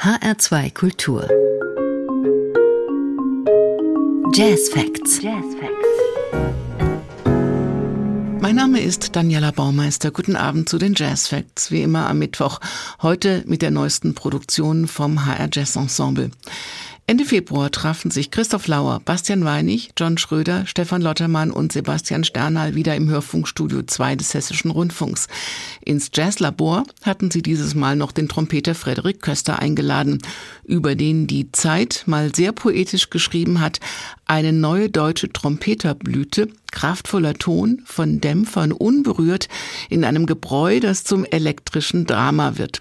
HR2 Kultur. Jazz Facts. Jazz Facts. Mein Name ist Daniela Baumeister. Guten Abend zu den Jazz Facts, wie immer am Mittwoch. Heute mit der neuesten Produktion vom HR Jazz Ensemble. Ende Februar trafen sich Christoph Lauer, Bastian Weinig, John Schröder, Stefan Lottermann und Sebastian Sternal wieder im Hörfunkstudio 2 des Hessischen Rundfunks. Ins Jazzlabor hatten sie dieses Mal noch den Trompeter Frederik Köster eingeladen, über den die Zeit mal sehr poetisch geschrieben hat, eine neue deutsche Trompeterblüte, kraftvoller Ton, von Dämpfern unberührt, in einem Gebräu, das zum elektrischen Drama wird.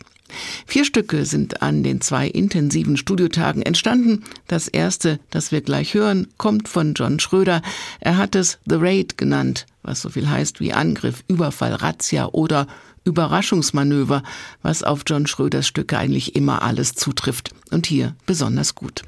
Vier Stücke sind an den zwei intensiven Studiotagen entstanden. Das erste, das wir gleich hören, kommt von John Schröder. Er hat es The Raid genannt, was so viel heißt wie Angriff, Überfall, Razzia oder Überraschungsmanöver, was auf John Schröders Stücke eigentlich immer alles zutrifft. Und hier besonders gut.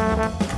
Música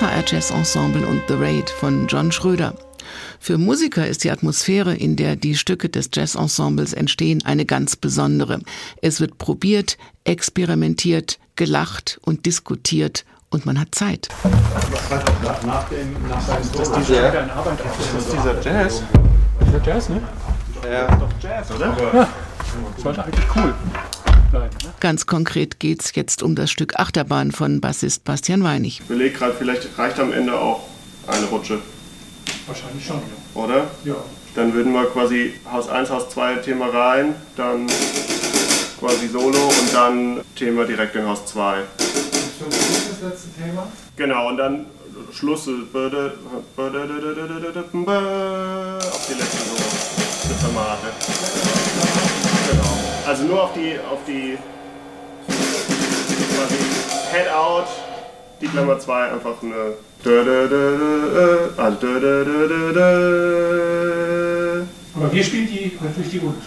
das HR Jazz Ensemble und The Raid von John Schröder. Für Musiker ist die Atmosphäre, in der die Stücke des Jazz-Ensembles entstehen, eine ganz besondere. Es wird probiert, experimentiert, gelacht und diskutiert und man hat Zeit. Nach dem, nach seinem Tod ist dieser, dieser Jazz. Das ist Jazz, ne? Ja. Das ist doch Jazz, oder? Ja. Das sollte eigentlich cool bleiben. Ne? Ganz konkret geht es jetzt um das Stück Achterbahn von Bassist Bastian Weinig. Ich überlege gerade, vielleicht reicht am Ende auch eine Rutsche, Wahrscheinlich schon, ja. oder? ja. Dann würden wir quasi Haus 1, Haus 2 Thema rein, dann quasi Solo und dann Thema direkt in Haus 2. So, das ist das letzte Thema. Genau, und dann Schluss ist böde- böde- auf die letzte Solo. Das Formate. Genau. Also nur auf die, auf die quasi Head Out, die Klammer 2 einfach eine Aber wir spielen die natürlich die Runde.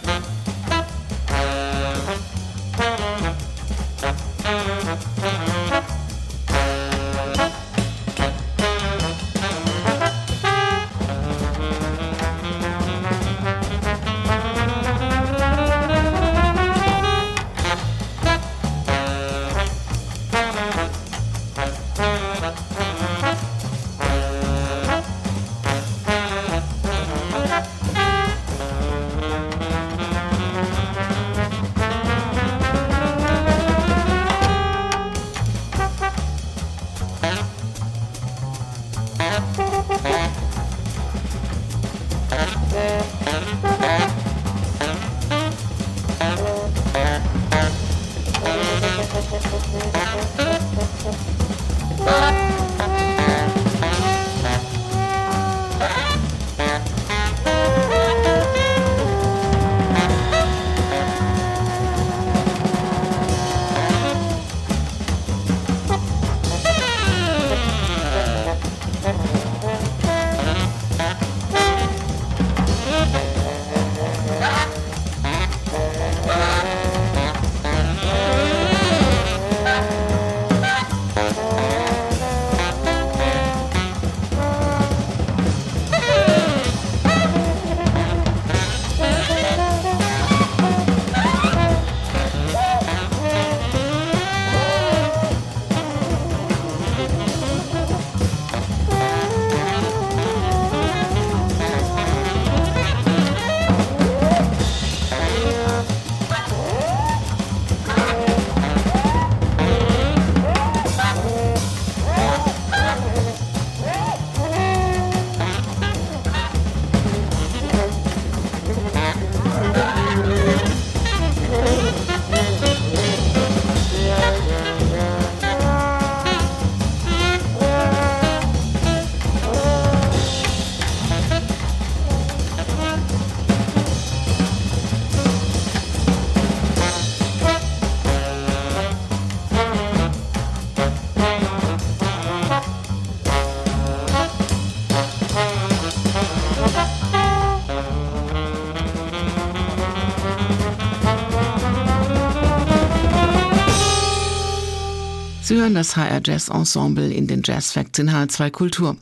Hören das HR Jazz Ensemble in den Jazz Facts in H2 Kultur.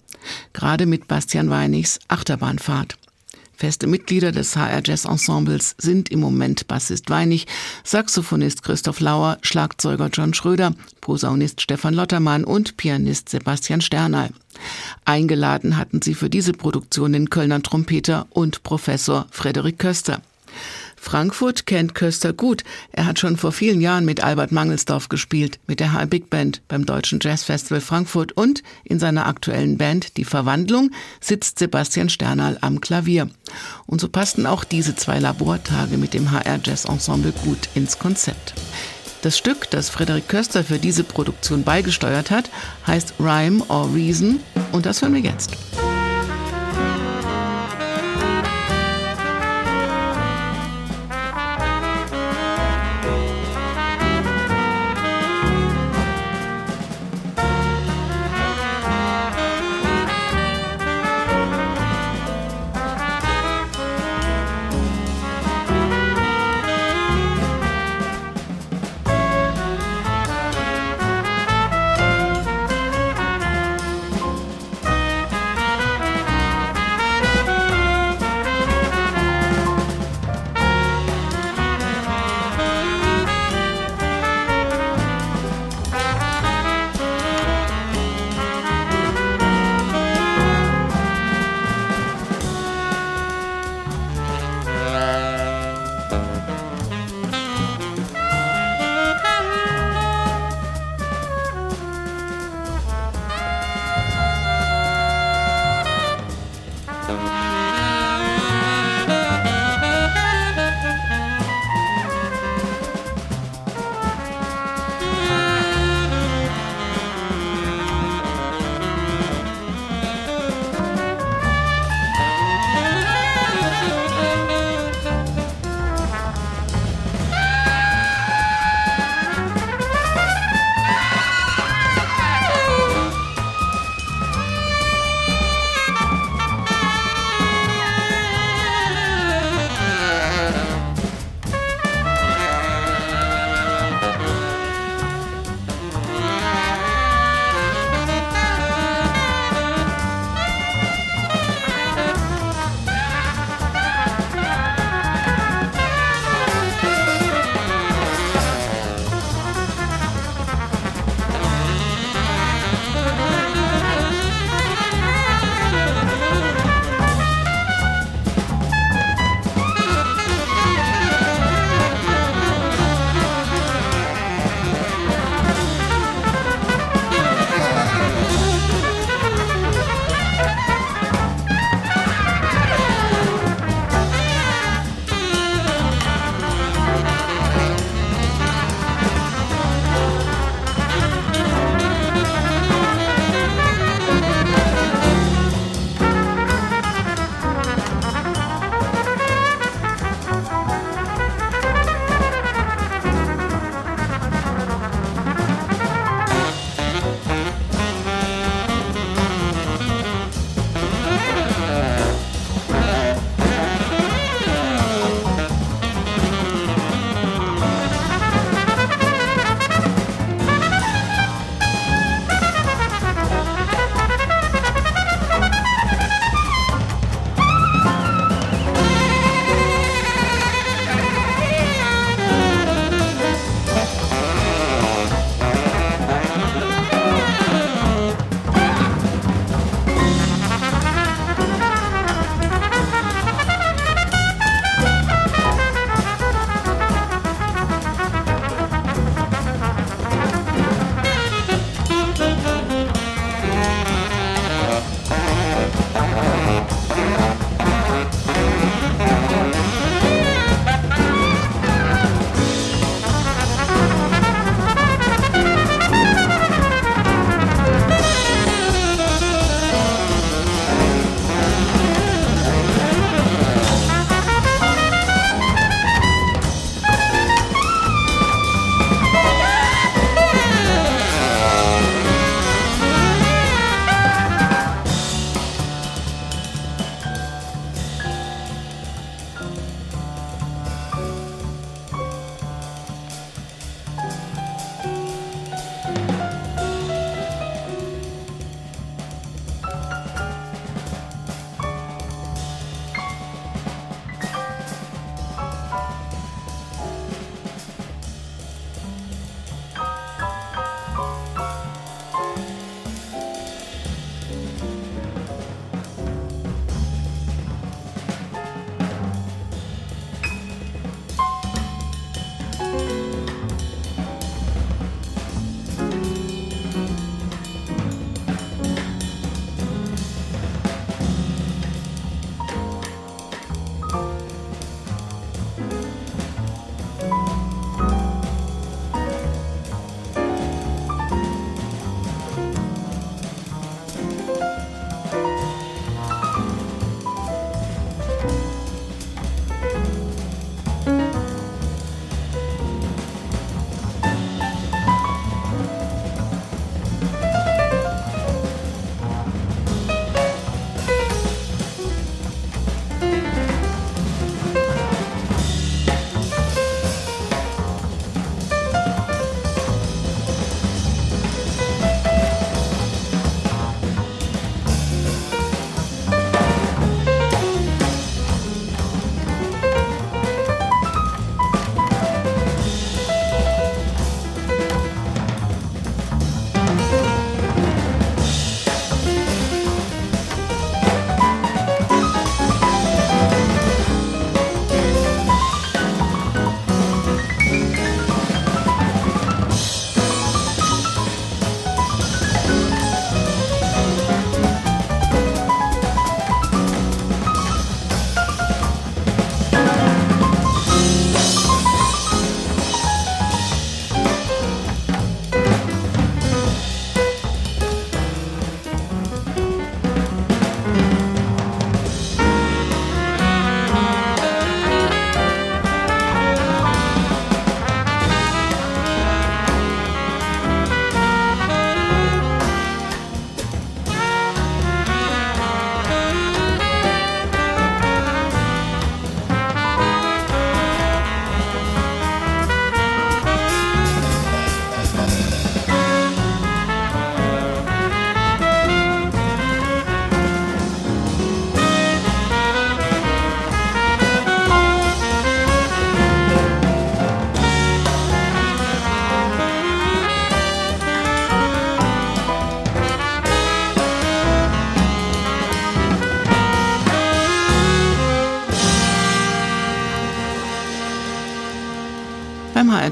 Gerade mit Bastian Weinigs Achterbahnfahrt. Feste Mitglieder des HR Jazz Ensembles sind im Moment Bassist Weinig, Saxophonist Christoph Lauer, Schlagzeuger John Schröder, Posaunist Stefan Lottermann und Pianist Sebastian Sternal. Eingeladen hatten sie für diese Produktion den Kölner Trompeter und Professor Frederik Köster. Frankfurt kennt Köster gut. Er hat schon vor vielen Jahren mit Albert Mangelsdorf gespielt, mit der HR Big Band beim Deutschen Jazz Festival Frankfurt und in seiner aktuellen Band Die Verwandlung sitzt Sebastian Sternal am Klavier. Und so passten auch diese zwei Labortage mit dem HR Jazz Ensemble gut ins Konzept. Das Stück, das Frederik Köster für diese Produktion beigesteuert hat, heißt Rhyme or Reason und das hören wir jetzt.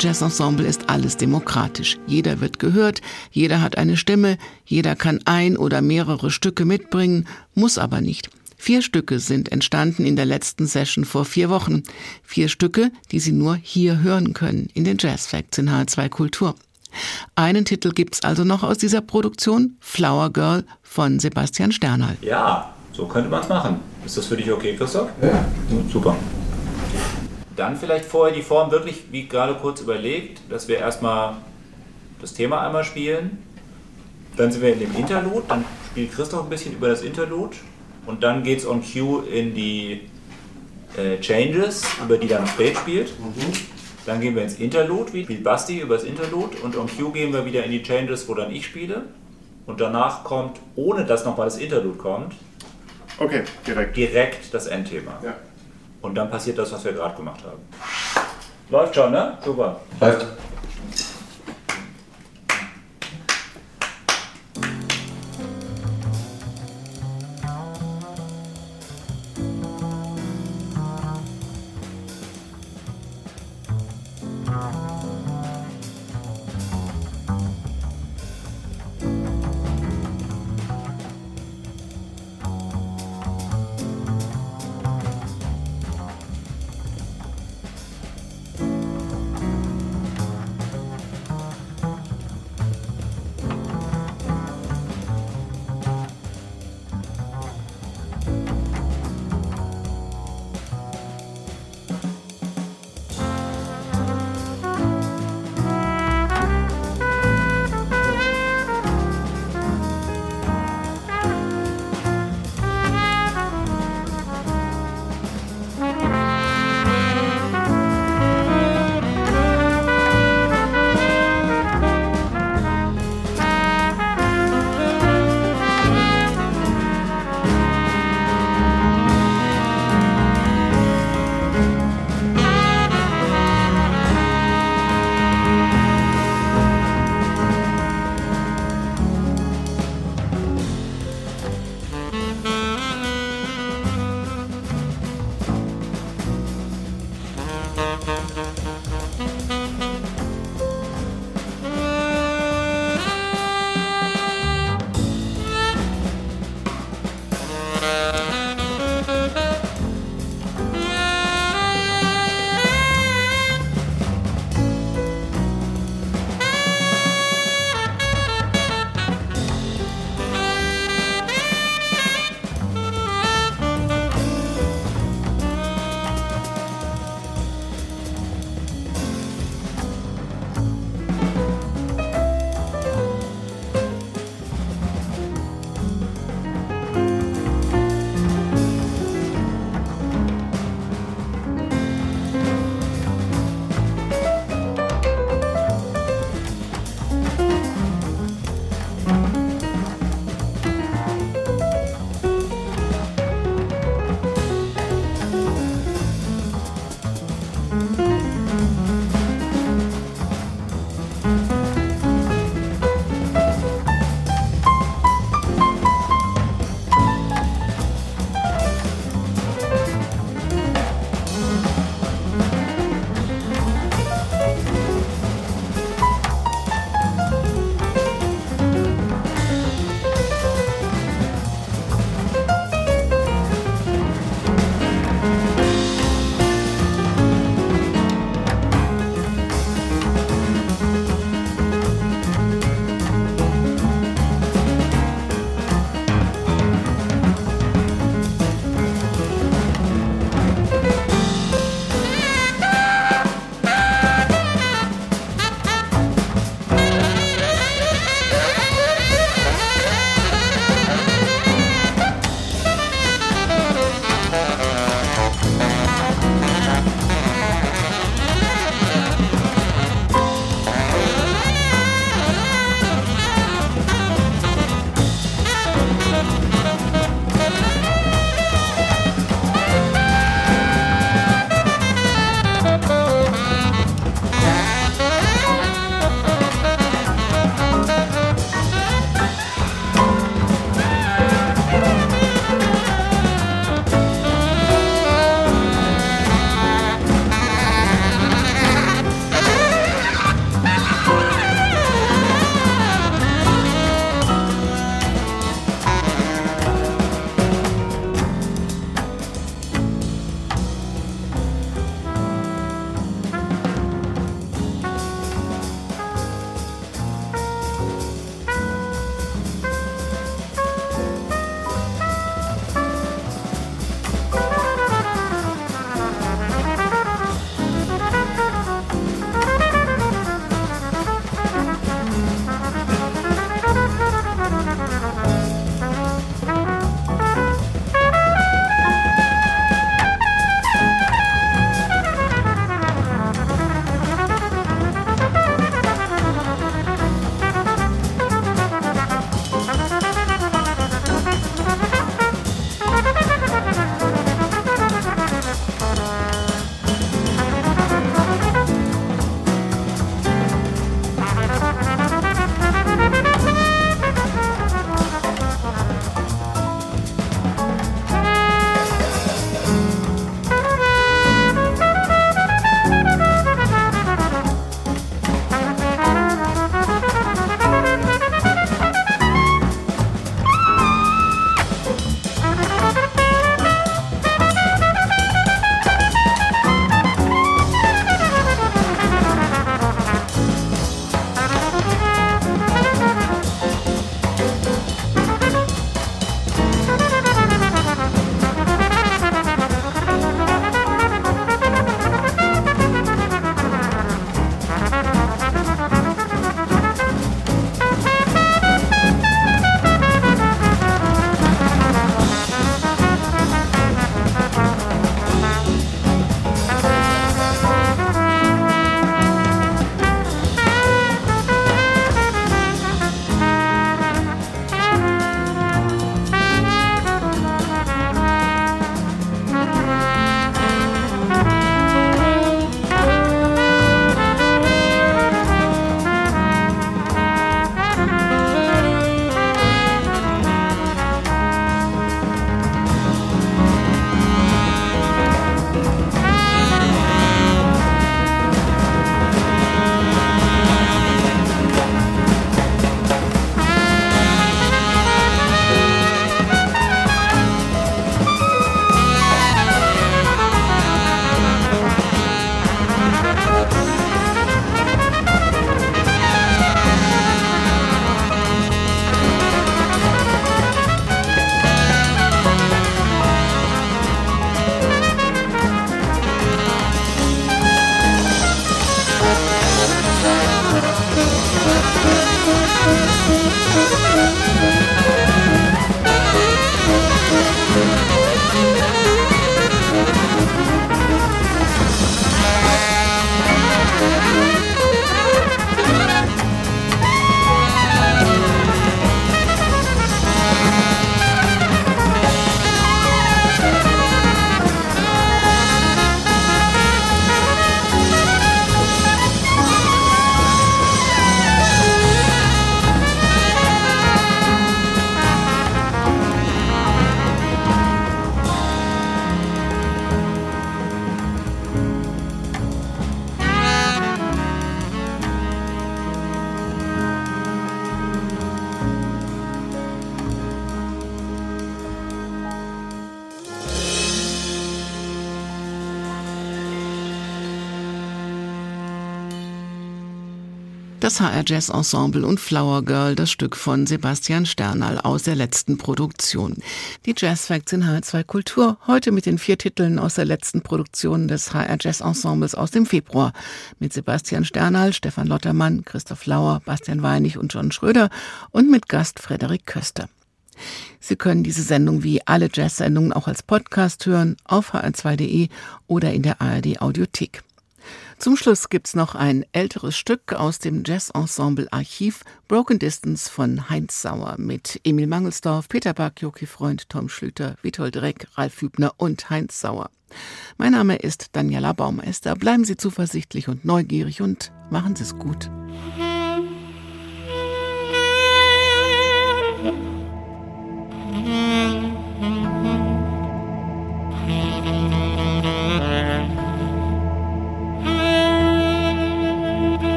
Jazz Ensemble ist alles demokratisch. Jeder wird gehört, jeder hat eine Stimme, jeder kann ein oder mehrere Stücke mitbringen, muss aber nicht. Vier Stücke sind entstanden in der letzten Session vor vier Wochen. Vier Stücke, die Sie nur hier hören können, in den Jazz Facts in H2 Kultur. Einen Titel gibt's also noch aus dieser Produktion, Flower Girl von Sebastian Sternal. Ja, so könnte man es machen. Ist das für dich okay, Christoph? Ja. Super. Dann vielleicht vorher die Form wirklich, wie gerade kurz überlegt, dass wir erstmal das Thema einmal spielen. Dann sind wir in dem Interlude, dann spielt Christoph ein bisschen über das Interlude und dann geht es on cue in die äh, Changes, über die dann Fred spielt. Mhm. Dann gehen wir ins Interlude, wie spielt Basti über das Interlude und on cue gehen wir wieder in die Changes, wo dann ich spiele. Und danach kommt, ohne dass nochmal das Interlude kommt, okay, direkt. direkt das Endthema. Ja. Und dann passiert das, was wir gerade gemacht haben. Läuft schon, ne? Super. Läuft. HR Jazz Ensemble und Flower Girl, das Stück von Sebastian Sternal aus der letzten Produktion. Die Jazz Facts in HR2 Kultur, heute mit den vier Titeln aus der letzten Produktion des HR Jazz Ensembles aus dem Februar. Mit Sebastian Sternal, Stefan Lottermann, Christoph Lauer, Bastian Weinig und John Schröder und mit Gast Frederik Köster. Sie können diese Sendung wie alle Jazz-Sendungen auch als Podcast hören auf hr2.de oder in der ARD Audiothek. Zum Schluss gibt's noch ein älteres Stück aus dem Jazz-Ensemble-Archiv Broken Distance von Heinz Sauer mit Emil Mangelsdorf, Peter Back, Joki Freund, Tom Schlüter, Witold Reck, Ralf Hübner und Heinz Sauer. Mein Name ist Daniela Baumeister. Bleiben Sie zuversichtlich und neugierig und machen Sie es gut. Mm-hmm.